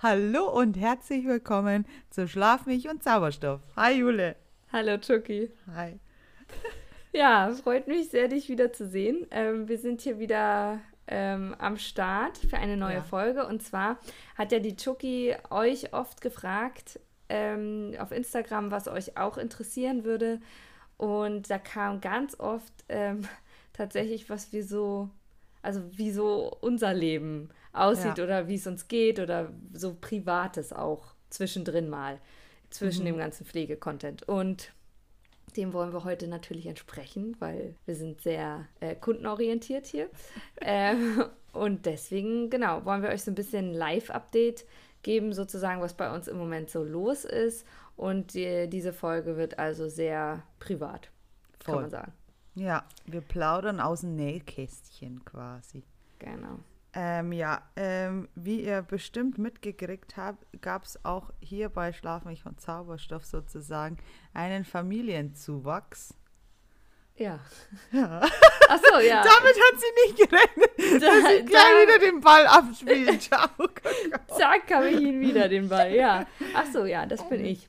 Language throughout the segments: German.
Hallo und herzlich willkommen zu Schlafmilch und Zauberstoff. Hi Jule. Hallo Chucky. Hi. Ja, freut mich sehr, dich wieder zu sehen. Ähm, wir sind hier wieder ähm, am Start für eine neue Ja. Folge. Und zwar hat ja die Chucky euch oft gefragt ähm, auf Instagram, was euch auch interessieren würde. Und da kam ganz oft ähm, tatsächlich, was wir so, also wie so unser Leben aussieht Ja. oder wie es uns geht oder so Privates auch zwischendrin mal, zwischen Mhm. dem ganzen Pflegecontent. Und dem wollen wir heute natürlich entsprechen, weil wir sind sehr äh, kundenorientiert hier. ähm, und deswegen, genau, wollen wir euch so ein bisschen Live-Update geben, sozusagen, was bei uns im Moment so los ist. Und die, diese Folge wird also sehr privat, kann Voll. man sagen. Ja, wir plaudern aus dem Nähkästchen quasi. Genau. Ähm, ja, ähm, wie ihr bestimmt mitgekriegt habt, gab es auch hier bei Schlafmilch und Zauberstoff sozusagen einen Familienzuwachs. Ja. Ja. Achso, ja. Damit hat sie nicht gerechnet, Da- dass sie gleich da- wieder den Ball abspielen. Ciao. Zack, habe ich ihn wieder, den Ball. Ja. Achso, ja, das bin ich.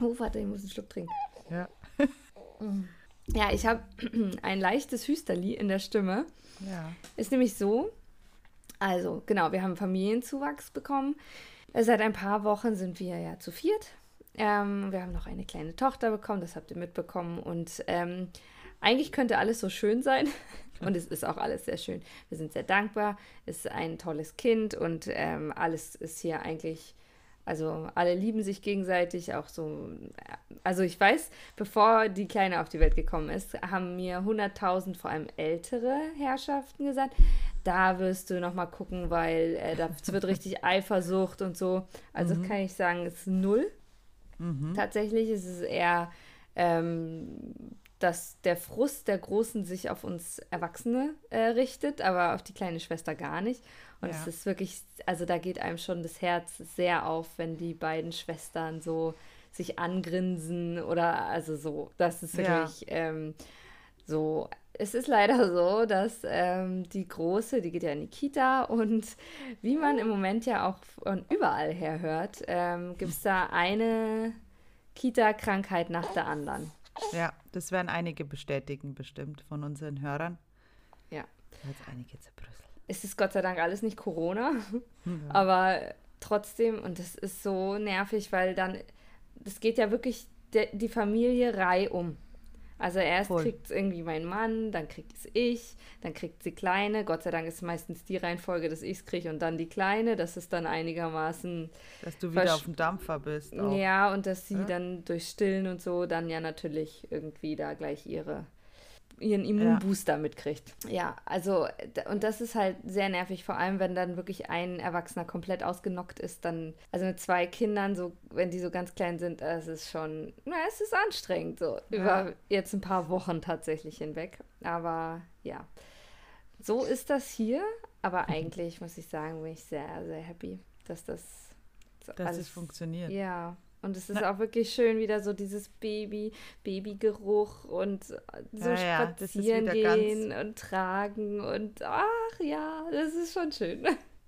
Oh, warte, ich muss einen Schluck trinken. Ja. Ja, ich habe ein leichtes Hüsterli in der Stimme. ja. Ist nämlich so, also genau, wir haben Familienzuwachs bekommen. Seit ein paar Wochen sind wir ja zu viert. Ähm, wir haben noch eine kleine Tochter bekommen, das habt ihr mitbekommen. Und ähm, eigentlich könnte alles so schön sein. Und es ist auch alles sehr schön. Wir sind sehr dankbar. Es ist ein tolles Kind und ähm, alles ist hier eigentlich, also alle lieben sich gegenseitig, auch so. Also ich weiß, bevor die Kleine auf die Welt gekommen ist, haben mir 100.000 vor allem ältere Herrschaften gesagt, da wirst du noch mal gucken, weil äh, das wird richtig Eifersucht und so. Also kann ich sagen, es ist null. Tatsächlich ist es eher, ähm, dass der Frust der Großen sich auf uns Erwachsene äh, richtet, aber auf die kleine Schwester gar nicht. Und Ja. es ist wirklich, also da geht einem schon das Herz sehr auf, wenn die beiden Schwestern so sich angrinsen oder also so. Das ist Ja. wirklich ähm, so. Es ist leider so, dass ähm, die Große, die geht ja in die Kita und wie man im Moment ja auch von überall her hört, ähm, gibt es da eine Kita-Krankheit nach der anderen. ja, das werden einige bestätigen bestimmt von unseren Hörern. Ja. Jetzt einige zerbrüsselt. Es ist Gott sei Dank alles nicht Corona, aber trotzdem, und das ist so nervig, weil dann, das geht ja wirklich de, die Familie reihum. Also erst kriegt es irgendwie mein Mann, dann kriegt es ich, dann kriegt sie Kleine. Gott sei Dank ist meistens die Reihenfolge, dass ich es kriege und dann die Kleine. Das ist dann einigermaßen Dass du wieder auf dem Dampfer bist. Auch. Ja, und dass sie Ja. dann durch Stillen und so dann ja natürlich irgendwie da gleich ihre ihren Immunbooster mitkriegt. Ja, also und das ist halt sehr nervig, vor allem wenn dann wirklich ein Erwachsener komplett ausgenockt ist, dann also mit zwei Kindern so, wenn die so ganz klein sind, es ist schon, na, es ist anstrengend so über jetzt ein paar Wochen tatsächlich hinweg, aber ja. So ist das hier, aber eigentlich muss ich sagen, bin ich sehr sehr happy, dass das so Dass es funktioniert. ja, und es ist Na- auch wirklich schön, wieder so dieses Baby, Babygeruch und so Ja, ja, spazieren ganz- gehen und tragen und ach ja, das ist schon schön.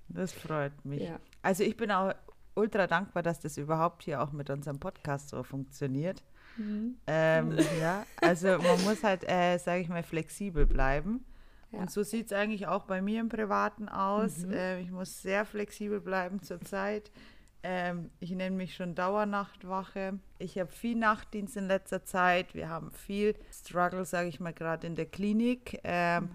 Das freut mich. Ja. Also ich bin auch ultra dankbar, dass das überhaupt hier auch mit unserem Podcast so funktioniert. Mhm. Ähm, ja, also man muss halt, äh, sage ich mal, flexibel bleiben. Ja. Und so sieht es eigentlich auch bei mir im Privaten aus. Äh, ich muss sehr flexibel bleiben zurzeit. Ähm, ich nenne mich schon Dauernachtwache. Ich habe viel Nachtdienst in letzter Zeit. Wir haben viel Struggle, sage ich mal, gerade in der Klinik. Ähm,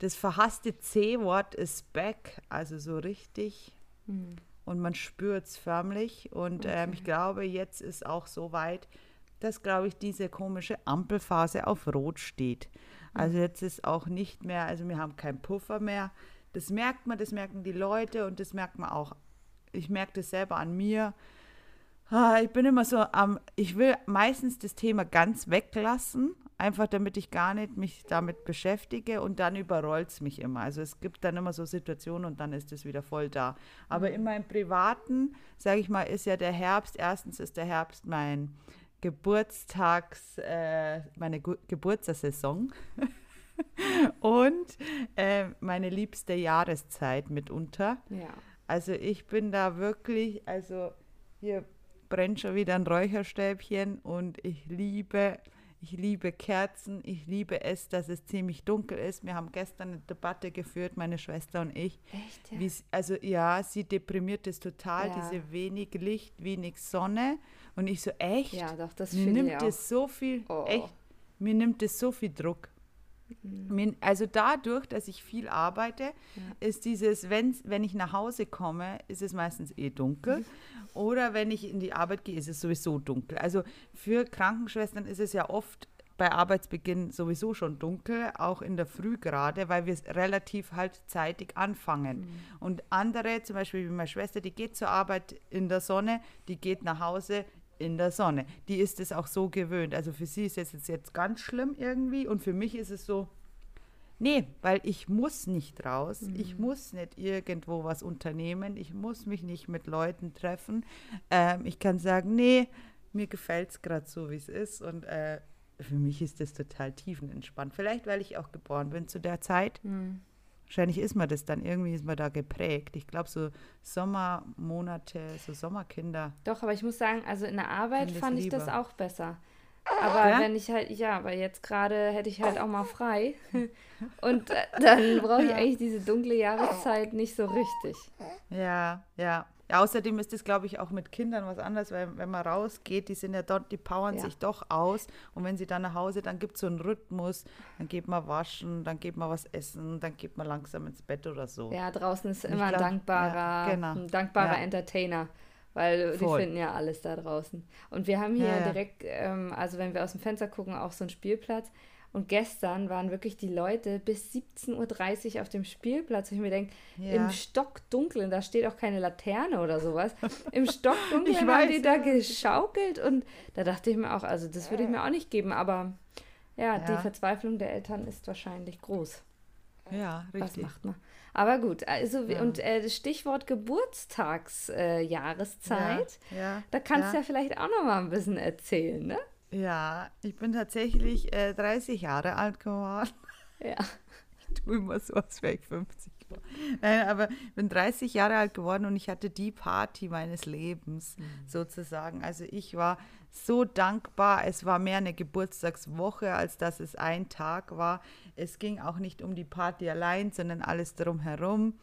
Das verhasste C-Wort ist back, also so richtig. Mhm. Und man spürt es förmlich. Und ähm, ich glaube, jetzt ist auch so weit, dass, glaube ich, diese komische Ampelphase auf Rot steht. Also jetzt ist auch nicht mehr, also wir haben keinen Puffer mehr. Das merkt man, das merken die Leute und das merkt man auch. Ich merke das selber an mir. Ah, Ich bin immer so am, ich will meistens das Thema ganz weglassen, einfach damit ich gar nicht mich damit beschäftige und dann überrollt es mich immer. Also es gibt dann immer so Situationen und dann ist es wieder voll da. Aber in meinem Privaten, sage ich mal, ist ja der Herbst, erstens ist der Herbst mein Geburtstags, äh, meine Gu Geburtstagssaison und äh, meine liebste Jahreszeit mitunter. Ja. Also ich bin da wirklich, also hier brennt schon wieder ein Räucherstäbchen und ich liebe, ich liebe Kerzen, ich liebe es, dass es ziemlich dunkel ist. Wir haben gestern eine Debatte geführt, meine Schwester und ich. Echt, ja? Wie, also ja, sie deprimiert es total, Ja. diese wenig Licht, wenig Sonne. Und ich so, echt? Ja, doch, das mir ich nimmt auch. es so viel, Oh. echt, mir nimmt es so viel Druck. Mir, also dadurch, dass ich viel arbeite, ist dieses, wenn, wenn ich nach Hause komme, ist es meistens eh dunkel. Oder wenn ich in die Arbeit gehe, ist es sowieso dunkel. Also für Krankenschwestern ist es ja oft bei Arbeitsbeginn sowieso schon dunkel, auch in der Früh gerade, weil wir relativ halt zeitig anfangen. Und andere, zum Beispiel wie meine Schwester, die geht zur Arbeit in der Sonne, die geht nach Hause in der Sonne. Die ist es auch so gewöhnt. Also für sie ist es jetzt, jetzt ganz schlimm irgendwie und für mich ist es so, nee, weil ich muss nicht raus, ich muss nicht irgendwo was unternehmen, ich muss mich nicht mit Leuten treffen. Ähm, ich kann sagen, nee, mir gefällt es gerade so, wie es ist und äh, für mich ist das total tiefenentspannt. Vielleicht, weil ich auch geboren bin zu der Zeit. Hm. Wahrscheinlich ist man das dann, irgendwie ist man da geprägt. Ich glaube, so Sommermonate, so Sommerkinder. Doch, aber ich muss sagen, also in der Arbeit ich fand ich das lieber. auch besser. Aber Ja? wenn ich halt, ja, aber jetzt gerade hätte ich halt auch mal frei. Und äh, dann brauche ich eigentlich diese dunkle Jahreszeit nicht so richtig. Ja, ja. Ja außerdem ist das, glaube ich, auch mit Kindern was anderes, weil wenn man rausgeht, die sind ja dort, die powern Ja. sich doch aus. Und wenn sie dann nach Hause, dann gibt es so einen Rhythmus, dann geht man waschen, dann geht man was essen, dann geht man langsam ins Bett oder so. Ja, draußen ist immer ein glaub, dankbarer, ja, genau. ein dankbarer Ja. Entertainer. Weil Voll. die finden ja alles da draußen. Und wir haben hier direkt, ähm, also wenn wir aus dem Fenster gucken, auch so einen Spielplatz. Und gestern waren wirklich die Leute bis 17.30 Uhr auf dem Spielplatz. Und ich mir denke, Ja. im Stockdunklen, da steht auch keine Laterne oder sowas. Im Stockdunklen Ich haben weiß, die da geschaukelt. Und da dachte ich mir auch, also das würde ich mir auch nicht geben. Aber ja, die Ja. Verzweiflung der Eltern ist wahrscheinlich groß. Ja, Was richtig. macht man? Aber gut, also Ja. und äh, das Stichwort Geburtstagsjahreszeit, äh, Ja, ja, da kannst du ja vielleicht auch noch mal ein bisschen erzählen, ne? Ja, ich bin tatsächlich äh, 30 Jahre alt geworden. Ja. Ich tue immer so, als wäre ich 50 geworden. Nein, aber ich bin 30 Jahre alt geworden und ich hatte die Party meines Lebens sozusagen. Also ich war so dankbar. Es war mehr eine Geburtstagswoche, als dass es ein Tag war. Es ging auch nicht um die Party allein, sondern alles drumherum.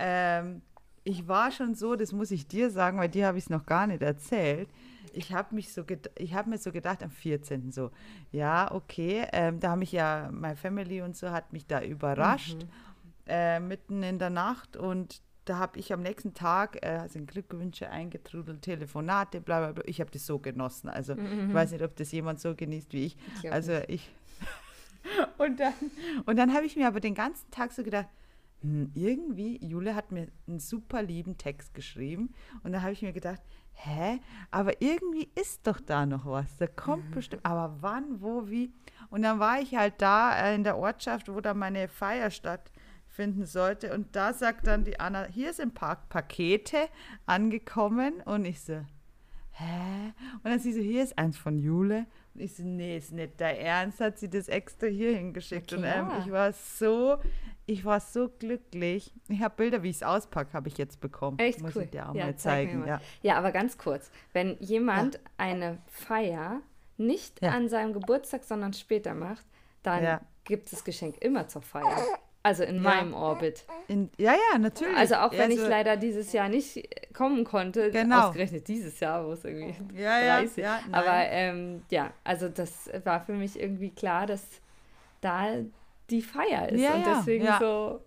Ähm, ich war schon so, das muss ich dir sagen, weil dir habe ich es noch gar nicht erzählt. Ich habe mich so, ich habe mir so gedacht am 14. so, ja, okay, ähm, da haben mich ja meine Family und so hat mich da überrascht äh, mitten in der Nacht und da habe ich am nächsten Tag äh, sind Glückwünsche eingetrudelt, Telefonate, bla bla bla. Ich habe das so genossen. Also ich weiß nicht, ob das jemand so genießt wie ich. Ich also ich. und dann, und dann habe ich mir aber den ganzen Tag so gedacht, irgendwie, Jule hat mir einen super lieben Text geschrieben und dann habe ich mir gedacht, hä, aber irgendwie ist doch da noch was, da kommt bestimmt, aber wann, wo, wie? Und dann war ich halt da äh, in der Ortschaft, wo da meine Feier stattfinden sollte und da sagt dann die Anna, hier sind ein paar Pakete angekommen und ich so, hä? Und dann sie so, hier ist eins von Jule. Ich so, nee, ist nicht dein Ernst, hat sie das extra hier hingeschickt. Und ähm, klar. ich war so, ich war so glücklich. Ich habe Bilder, wie ich es auspacke, habe ich jetzt bekommen. Echt Muss cool. ich dir auch Ja, mal zeigen. mal. Ja. Ja, aber ganz kurz, wenn jemand eine Feier nicht Ja. an seinem Geburtstag, sondern später macht, dann Ja. gibt es das Geschenk immer zur Feier. Also in meinem Orbit. In, ja, ja, natürlich. Also auch wenn ich Also, leider dieses Jahr nicht kommen konnte, Genau. ausgerechnet dieses Jahr, wo es irgendwie Ja, ja, 30. ja, nein. Aber ähm, ja, also das war für mich irgendwie klar, dass da die Feier ist. Ja, und ja, deswegen ja. so,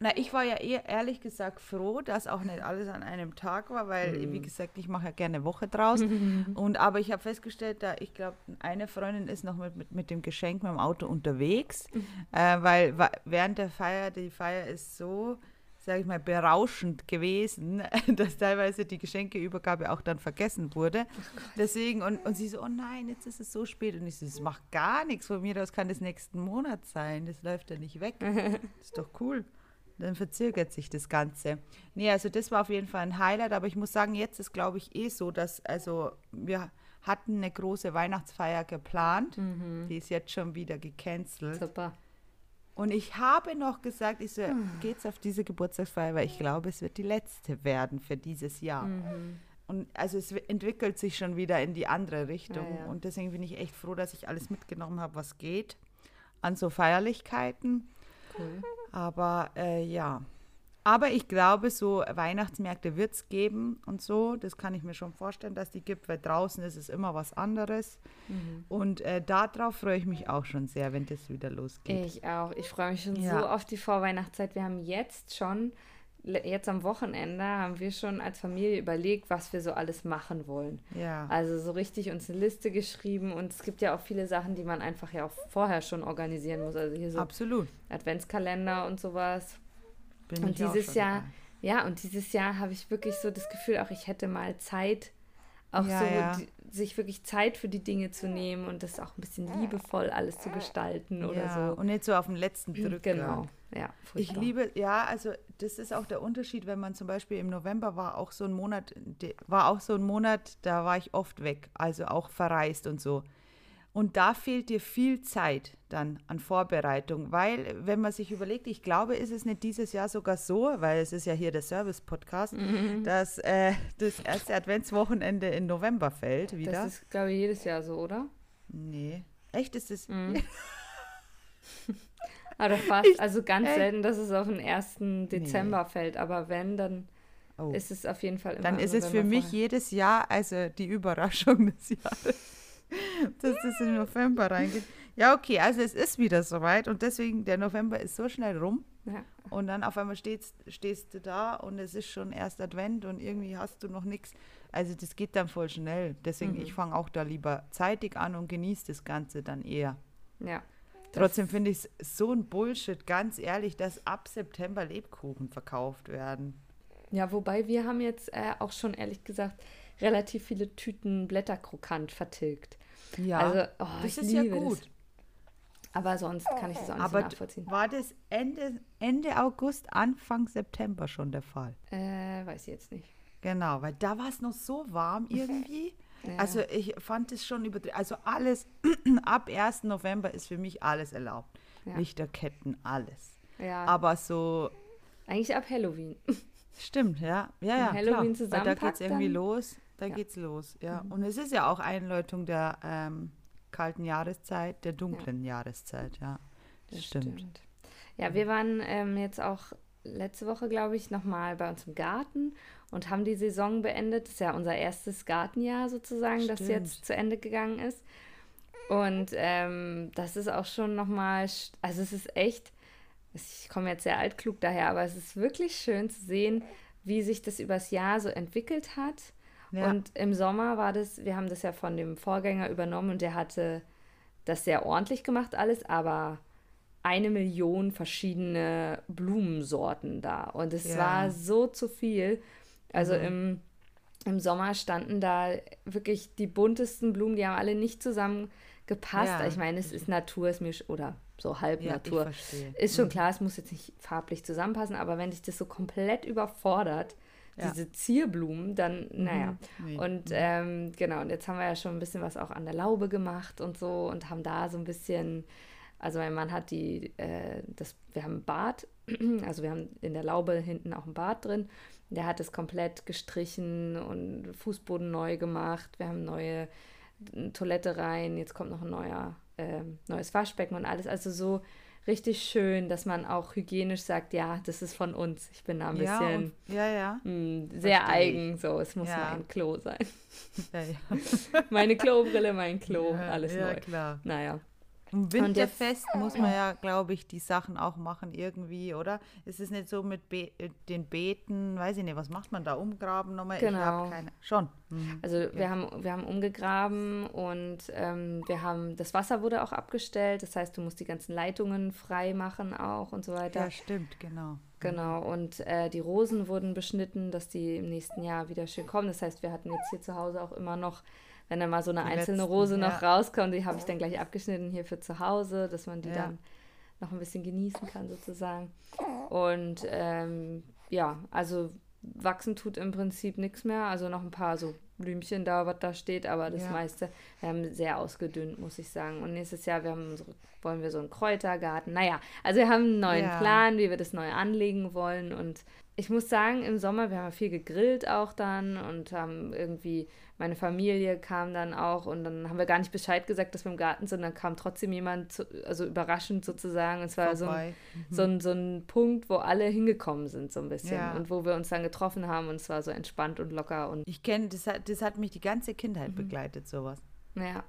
Na, ich war ja eher ehrlich gesagt froh, dass auch nicht alles an einem Tag war, weil, Mhm. wie gesagt, ich mache ja gerne Woche draus. Und aber ich habe festgestellt, da ich glaube, eine Freundin ist noch mit, mit, mit dem Geschenk mit dem Auto unterwegs, Mhm. äh, weil während der Feier, die Feier ist so, sage ich mal, berauschend gewesen, dass teilweise die Geschenkeübergabe auch dann vergessen wurde. Deswegen, und, und sie so, oh nein, jetzt ist es so spät. Und ich so, das macht gar nichts. Von mir aus kann das nächsten Monat sein. Das läuft ja nicht weg. Das ist doch cool. Dann verzögert sich das Ganze. Nee, also das war auf jeden Fall ein Highlight, aber ich muss sagen, jetzt ist, glaube ich, eh so, dass, also wir hatten eine große Weihnachtsfeier geplant. Die ist jetzt schon wieder gecancelt. super. Und ich habe noch gesagt, ich so, Hm. geht's auf diese Geburtstagsfeier, weil ich glaube, es wird die letzte werden für dieses Jahr. Mhm. Und also es entwickelt sich schon wieder in die andere Richtung. Ja, ja. Und deswegen bin ich echt froh, dass ich alles mitgenommen habe, was geht an so Feierlichkeiten. Cool. Aber äh, ja. Aber ich glaube, so Weihnachtsmärkte wird es geben und so. Das kann ich mir schon vorstellen, dass die gibt, weil draußen ist es immer was anderes. Mhm. Und äh, darauf freue ich mich auch schon sehr, wenn das wieder losgeht. Ich auch. Ich freue mich schon Ja. so auf die Vorweihnachtszeit. Wir haben jetzt schon, jetzt am Wochenende, haben wir schon als Familie überlegt, was wir so alles machen wollen. Ja. Also so richtig uns eine Liste geschrieben und es gibt ja auch viele Sachen, die man einfach ja auch vorher schon organisieren muss. Also hier so Absolut. Adventskalender und sowas. Bin Und ich auch dieses schon Jahr, dabei. ja, und dieses Jahr habe ich wirklich so das Gefühl, auch ich hätte mal Zeit, auch Ja, so ja. Die, sich wirklich Zeit für die Dinge zu nehmen und das auch ein bisschen liebevoll alles zu gestalten oder ja. so. Und nicht so auf den letzten Drücker. Genau, ja. Ich furchtbar. liebe, ja, also das ist auch der Unterschied, wenn man zum Beispiel im November war auch so ein Monat, war auch so ein Monat, da war ich oft weg, also auch verreist und so. Und da fehlt dir viel Zeit dann an Vorbereitung, weil wenn man sich überlegt, ich glaube, ist es nicht dieses Jahr sogar so, weil es ist ja hier der Service-Podcast, Mhm. dass äh, das erste Adventswochenende in November fällt wieder. Das ist, glaube ich, jedes Jahr so, oder? nee. Echt ist es? Mhm. Oder fast. also ganz ey. selten, dass es auf den 1. Dezember fällt. Aber wenn, dann Oh. ist es auf jeden Fall immer Dann ist es für mich vorher. jedes Jahr also die Überraschung des Jahres, dass das in November reingeht. Ja, okay, also es ist wieder soweit und deswegen, der November ist so schnell rum Ja. und dann auf einmal stehst, stehst du da und es ist schon erst Advent und irgendwie hast du noch nichts. Also das geht dann voll schnell. Deswegen, Mhm. ich fange auch da lieber zeitig an und genieße das Ganze dann eher. ja. Trotzdem finde ich es so ein Bullshit, ganz ehrlich, dass ab September Lebkuchen verkauft werden. Ja, wobei wir haben jetzt äh, auch schon ehrlich gesagt relativ viele Tüten Blätterkrokant vertilgt. Ja, Also, oh, das ist ja gut. Das. Aber sonst kann ich das auch nicht Aber so nachvollziehen. war das Ende, Ende August, Anfang September schon der Fall? Äh, weiß ich jetzt nicht. Genau, weil da war es noch so warm irgendwie. Ja. Also ich fand es schon übertrieben. Also alles, ab 1. November ist für mich alles erlaubt. Ja. Lichterketten, alles. ja, Aber so, eigentlich ab Halloween. stimmt, ja. Ja, ja, Halloween. Weil da geht es irgendwie dann- los. Da Ja. geht's los, ja. Mhm. Und es ist ja auch Einläutung der ähm, kalten Jahreszeit, der dunklen Jahreszeit, ja. Das stimmt. Ja, wir waren ähm, jetzt auch letzte Woche, glaube ich, nochmal bei uns im Garten und haben die Saison beendet. Das ist ja unser erstes Gartenjahr sozusagen, das Stimmt. jetzt zu Ende gegangen ist. Und ähm, das ist auch schon nochmal, also es ist echt, ich komme jetzt sehr altklug daher, aber es ist wirklich schön zu sehen, wie sich das übers Jahr so entwickelt hat. Ja. Und im Sommer war das, wir haben das ja von dem Vorgänger übernommen und der hatte das sehr ordentlich gemacht alles, aber eine Million verschiedene Blumensorten da. Und es Ja. war so zu viel. Also Mhm. im, im Sommer standen da wirklich die buntesten Blumen, die haben alle nicht zusammen gepasst. Ja. Ich meine, es ist Natur, ist mir oder so halb ja, Natur. Ist schon Mhm. klar, es muss jetzt nicht farblich zusammenpassen, aber wenn dich das so komplett überfordert. Mhm. diese Zierblumen, dann, naja. Nee. Und ähm, genau, und jetzt haben wir ja schon ein bisschen was auch an der Laube gemacht und so und haben da so ein bisschen, also mein Mann hat die, äh, das, wir haben ein Bad, also wir haben in der Laube hinten auch ein Bad drin. Der hat es komplett gestrichen und Fußboden neu gemacht. Wir haben neue äh, Toilette rein. Jetzt kommt noch ein neuer, ähm, neues Waschbecken und alles. Also so richtig schön, dass man auch hygienisch sagt, ja, das ist von uns. Ich bin da ein ja, bisschen und, ja, ja. hm, sehr Verstehe ich. eigen. So, es muss Ja. mein Klo sein. Meine Klobrille, mein Klo, alles ja, neu. klar. Naja. Jetzt- Winterfest muss man ja, glaube ich, die Sachen auch machen irgendwie, oder? Ist es nicht so mit Be äh, den Beeten, weiß ich nicht, was macht man da? Umgraben nochmal? Ich Genau. Schon. Mhm. Also wir haben, wir haben umgegraben und ähm, wir haben, das Wasser wurde auch abgestellt. Das heißt, du musst die ganzen Leitungen frei machen auch und so weiter. Ja, stimmt, genau. Genau, und äh, die Rosen wurden beschnitten, dass die im nächsten Jahr wieder schön kommen. Das heißt, wir hatten jetzt hier zu Hause auch immer noch, wenn dann mal so eine Die einzelne letzten, Rose ja. noch rauskommt, die habe ich dann gleich abgeschnitten hier für zu Hause, dass man die Ja. dann noch ein bisschen genießen kann sozusagen. Und ähm, ja, also wachsen tut im Prinzip nichts mehr. Also noch ein paar so Blümchen da, was da steht, aber das Ja. meiste, wir haben sehr ausgedünnt, muss ich sagen. Und nächstes Jahr wir haben so, wollen wir so einen Kräutergarten. Naja, also wir haben einen neuen Ja. Plan, wie wir das neu anlegen wollen. Und ich muss sagen, im Sommer, wir haben viel gegrillt auch dann und haben irgendwie, meine Familie kam dann auch und dann haben wir gar nicht Bescheid gesagt, dass wir im Garten sind. Dann kam trotzdem jemand, zu, also überraschend sozusagen. Es war so ein, vorbei. so, ein, so ein Punkt, wo alle hingekommen sind, so ein bisschen. Ja. Und wo wir uns dann getroffen haben und es war so entspannt und locker und Ich kenne, das hat, das hat mich die ganze Mhm. Kindheit begleitet, sowas. ja.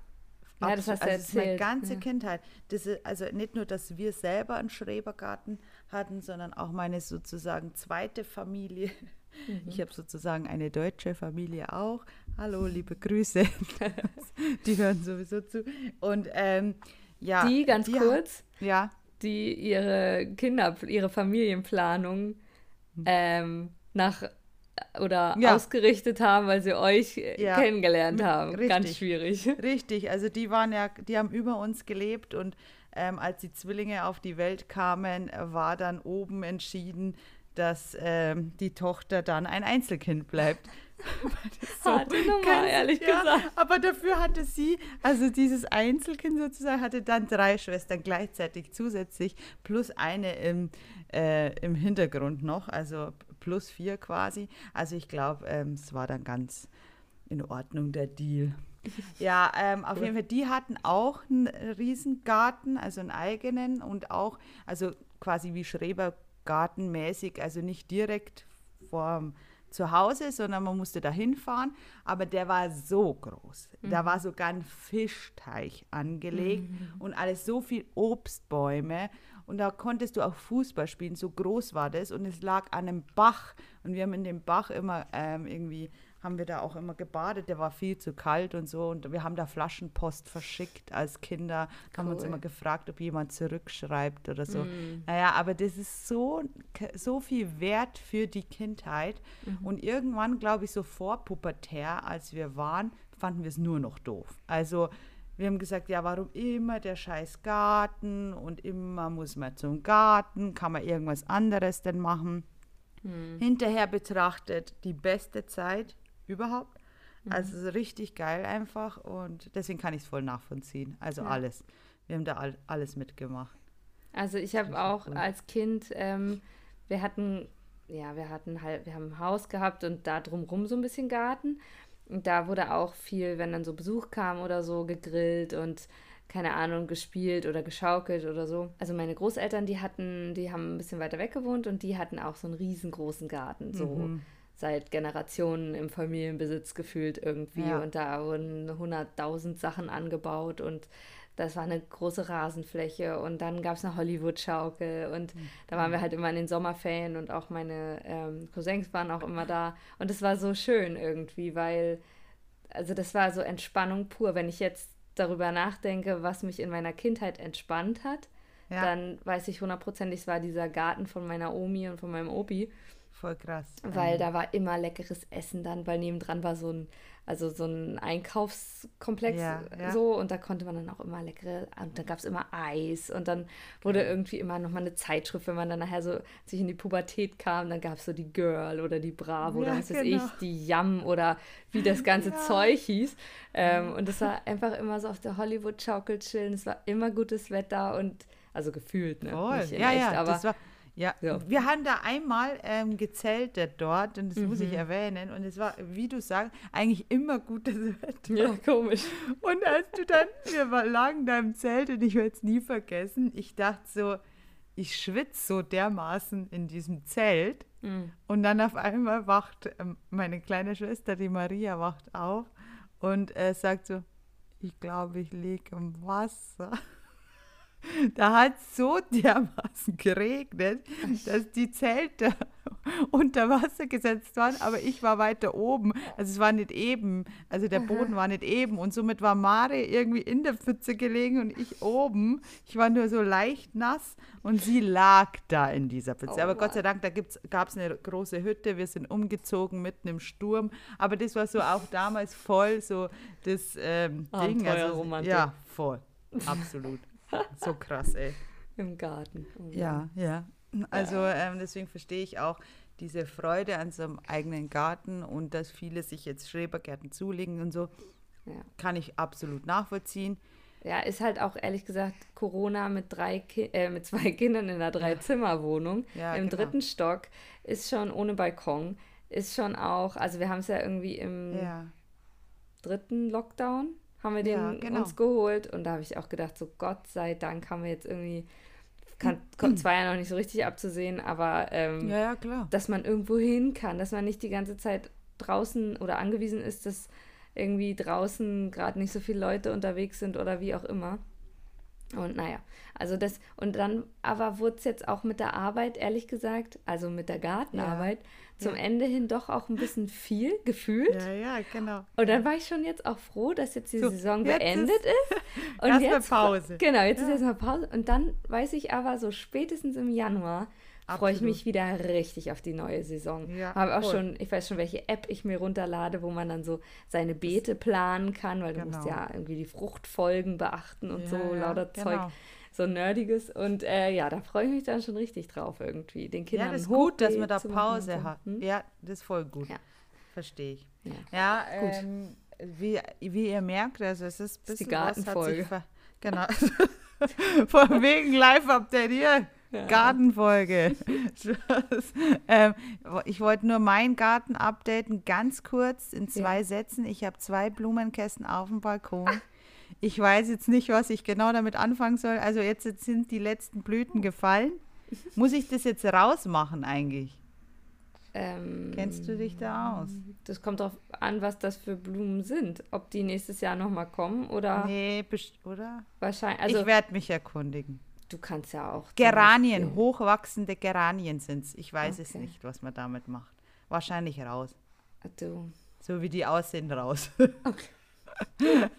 Ja, das hast du also ist meine erzählt. ganze ja. Kindheit. Das ist, also nicht nur, dass wir selber einen Schrebergarten hatten, sondern auch meine sozusagen zweite Familie. Mhm. Ich habe sozusagen eine deutsche Familie auch. Hallo, liebe Grüße. die hören sowieso zu. Und ähm, ja. Die, ganz die- kurz, Ja, die ihre Kinder, ihre Familienplanung ähm, nach oder Ja. ausgerichtet haben, weil sie euch äh, Ja. kennengelernt M- haben. Ganz richtig. schwierig. Richtig, also die waren ja, die haben über uns gelebt und ähm, als die Zwillinge auf die Welt kamen, war dann oben entschieden, dass ähm, die Tochter dann ein Einzelkind bleibt. Das Harte Nummer, ganz- ehrlich ja, gesagt. Aber dafür hatte sie, also dieses Einzelkind sozusagen, hatte dann drei Schwestern gleichzeitig zusätzlich, plus eine im, äh, im Hintergrund noch, also plus vier quasi. Also ich glaube, ähm, es war dann ganz in Ordnung, der Deal. Ja, ähm, auf jeden Fall, die hatten auch einen Riesengarten, also einen eigenen und auch, also quasi wie Schrebergartenmäßig, also nicht direkt vorm Zuhause, sondern man musste da hinfahren, aber der war so groß. Da war sogar ein Fischteich angelegt und alles so viel Obstbäume. Und da konntest du auch Fußball spielen, so groß war das und es lag an einem Bach. Und wir haben in dem Bach immer ähm, irgendwie haben wir da auch immer gebadet. Der war viel zu kalt und so. Und wir haben da Flaschenpost verschickt als Kinder. Haben uns Cool. immer gefragt, ob jemand zurückschreibt oder so. Mm. Naja, aber das ist so, so viel wert für die Kindheit. Mhm. Und irgendwann, glaube ich, so vor pubertär, als wir waren, fanden wir es nur noch doof. Also wir haben gesagt, ja, warum immer der scheiß Garten und immer muss man zum Garten, kann man irgendwas anderes denn machen? Hm. Hinterher betrachtet die beste Zeit überhaupt. Mhm. Also so richtig geil einfach und deswegen kann ich es voll nachvollziehen. Also Ja. alles. Wir haben da all, alles mitgemacht. Also ich habe auch cool. als Kind, ähm, wir hatten, ja, wir hatten halt, wir haben ein Haus gehabt und da drumrum so ein bisschen Garten. Und da wurde auch viel, wenn dann so Besuch kam oder so, gegrillt und keine Ahnung, gespielt oder geschaukelt oder so. Also meine Großeltern, die hatten, die haben ein bisschen weiter weg gewohnt und die hatten auch so einen riesengroßen Garten, so Mhm. Seit Generationen im Familienbesitz gefühlt irgendwie. Ja. Und da wurden 100.000 Sachen angebaut und das war eine große Rasenfläche und dann gab es eine Hollywood-Schaukel und da waren wir halt immer in den Sommerferien und auch meine ähm, Cousins waren auch immer da und es war so schön irgendwie, weil, also das war so Entspannung pur. Wenn ich jetzt darüber nachdenke, was mich in meiner Kindheit entspannt hat, Ja, dann weiß ich hundertprozentig, es war dieser Garten von meiner Omi und von meinem Opi. Voll krass. Weil Ähm, da war immer leckeres Essen dann, weil nebendran war so ein, also so ein Einkaufskomplex Ja, ja. so und da konnte man dann auch immer leckere, und da gab es immer Eis und dann wurde irgendwie immer nochmal eine Zeitschrift, wenn man dann nachher so sich in die Pubertät kam, dann gab es so die Girl oder die Bravo oder Ja, was weiß genau. ich, die Yum oder wie das ganze. Zeug hieß. Ähm, und es war einfach immer so auf der Hollywood-Schaukel chillen, es war immer gutes Wetter und, also gefühlt, ne? Voll. Ja, echt, ja, aber das war. Ja, Ja. wir haben da einmal ähm, gezeltet dort und das muss ich Mhm. erwähnen und es war, wie du sagst, eigentlich immer gutes Wetter. ja, komisch. Und als du dann, wir lagen da im Zelt und ich werde es nie vergessen, ich dachte so, ich schwitze so dermaßen in diesem Zelt Mhm. und dann auf einmal wacht ähm, meine kleine Schwester, die Maria, wacht auf und äh, sagt so, ich glaube, ich liege im Wasser. Da hat es so dermaßen geregnet, dass die Zelte unter Wasser gesetzt waren, aber ich war weiter oben. Also es war nicht eben, also der Boden war nicht eben und somit war Mare irgendwie in der Pfütze gelegen und ich oben. Ich war nur so leicht nass und sie lag da in dieser Pfütze. Oh aber Gott sei. Dank, da gab es eine große Hütte, wir sind umgezogen mitten im Sturm, aber das war so auch damals voll so das ähm, Ding. Also, ja, voll, absolut. So krass, ey. Im Garten. Oh. Ja, ja. Also ähm, deswegen verstehe ich auch diese Freude an so einem eigenen Garten und dass viele sich jetzt Schrebergärten zulegen und so, Ja. kann ich absolut nachvollziehen. Ja, ist halt auch ehrlich gesagt Corona mit drei Ki äh, mit zwei Kindern in einer Dreizimmerwohnung Ja, im genau. dritten Stock ist schon ohne Balkon ist schon auch also wir haben es ja irgendwie im Ja, dritten Lockdown haben wir den Ja, genau. uns geholt und da habe ich auch gedacht so Gott sei Dank haben wir jetzt irgendwie kann kommt zwar ja noch nicht so richtig abzusehen aber ähm, ja, ja, dass man irgendwo hin kann, dass man nicht die ganze Zeit draußen oder angewiesen ist, dass irgendwie draußen gerade nicht so viele Leute unterwegs sind oder wie auch immer. Und naja, also das, und dann aber wurde es jetzt auch mit der Arbeit, ehrlich gesagt, also mit der Gartenarbeit, zum Ja. Ende hin doch auch ein bisschen viel gefühlt. Ja, ja, genau. Und dann war ich schon jetzt auch froh, dass jetzt die So, Saison jetzt beendet ist. Und erst mal jetzt Pause. Genau, jetzt ist Ja. erstmal Pause. Und dann weiß ich aber, so spätestens im Januar freue ich mich wieder richtig auf die neue Saison. Ja, Habe auch voll. schon, ich weiß schon, welche App ich mir runterlade, wo man dann so seine Beete planen kann, weil du musst Genau. ja irgendwie die Fruchtfolgen beachten und Ja, so ja, lauter Zeug, genau. so nerdiges. Und äh, ja, da freue ich mich dann schon richtig drauf irgendwie, den Kindern Ja, das ist gut, dass man da Pause hat. Hm? Ja, das ist voll gut. Ja. Verstehe ich. Ja. Ähm, wie, wie ihr merkt, also es ist ein ist die bisschen hat sich Gartenfolge. Genau. Von wegen Live-Update hier. Ja. Gartenfolge. Spaß. ähm, ich wollte nur meinen Garten updaten, ganz kurz in zwei Sätzen. Ich habe zwei Blumenkästen auf dem Balkon. Ich weiß jetzt nicht, was ich genau damit anfangen soll. Also jetzt, jetzt sind die letzten Blüten gefallen. Muss ich das jetzt rausmachen eigentlich? Ähm, Kennst du dich da aus? Das kommt darauf an, was das für Blumen sind. Ob die nächstes Jahr nochmal kommen oder Nee, oder? wahrscheinlich. Also ich werde mich erkundigen. Du kannst ja auch. Geranien, hochwachsende Geranien sind es. Ich weiß es Okay. nicht, was man damit macht. Wahrscheinlich raus. Du. So wie die aussehen, raus. Okay.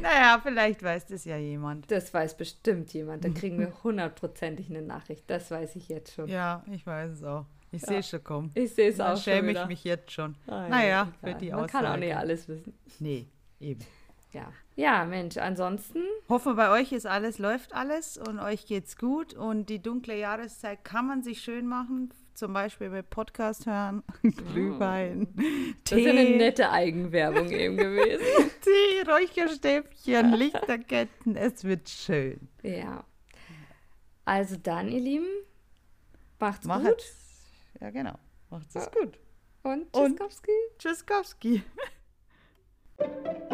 naja, vielleicht weiß das ja jemand. Das weiß bestimmt jemand. Da kriegen wir hundertprozentig eine Nachricht. Das weiß ich jetzt schon. Ja, ich weiß es auch. Ich Ja. sehe es schon kommen. Ich sehe es auch schon schäme ich mich jetzt schon. Ah, ja, naja, egal. für die Man kann auch Aussage. nicht alles wissen. Nee, eben. Ja. Ja, Mensch, ansonsten, Hoffe, bei euch ist alles, läuft alles und euch geht's gut. Und die dunkle Jahreszeit kann man sich schön machen. Zum Beispiel mit Podcast hören, Glühwein, das ist eine Tee, nette Eigenwerbung eben gewesen. Tee, Räucherstäbchen, Lichterketten. Es wird schön. Ja. Also dann, ihr Lieben, macht's Macht's. gut Ja, genau. Macht's es gut. und Und- Tschüsskowski. Tschüsskowski.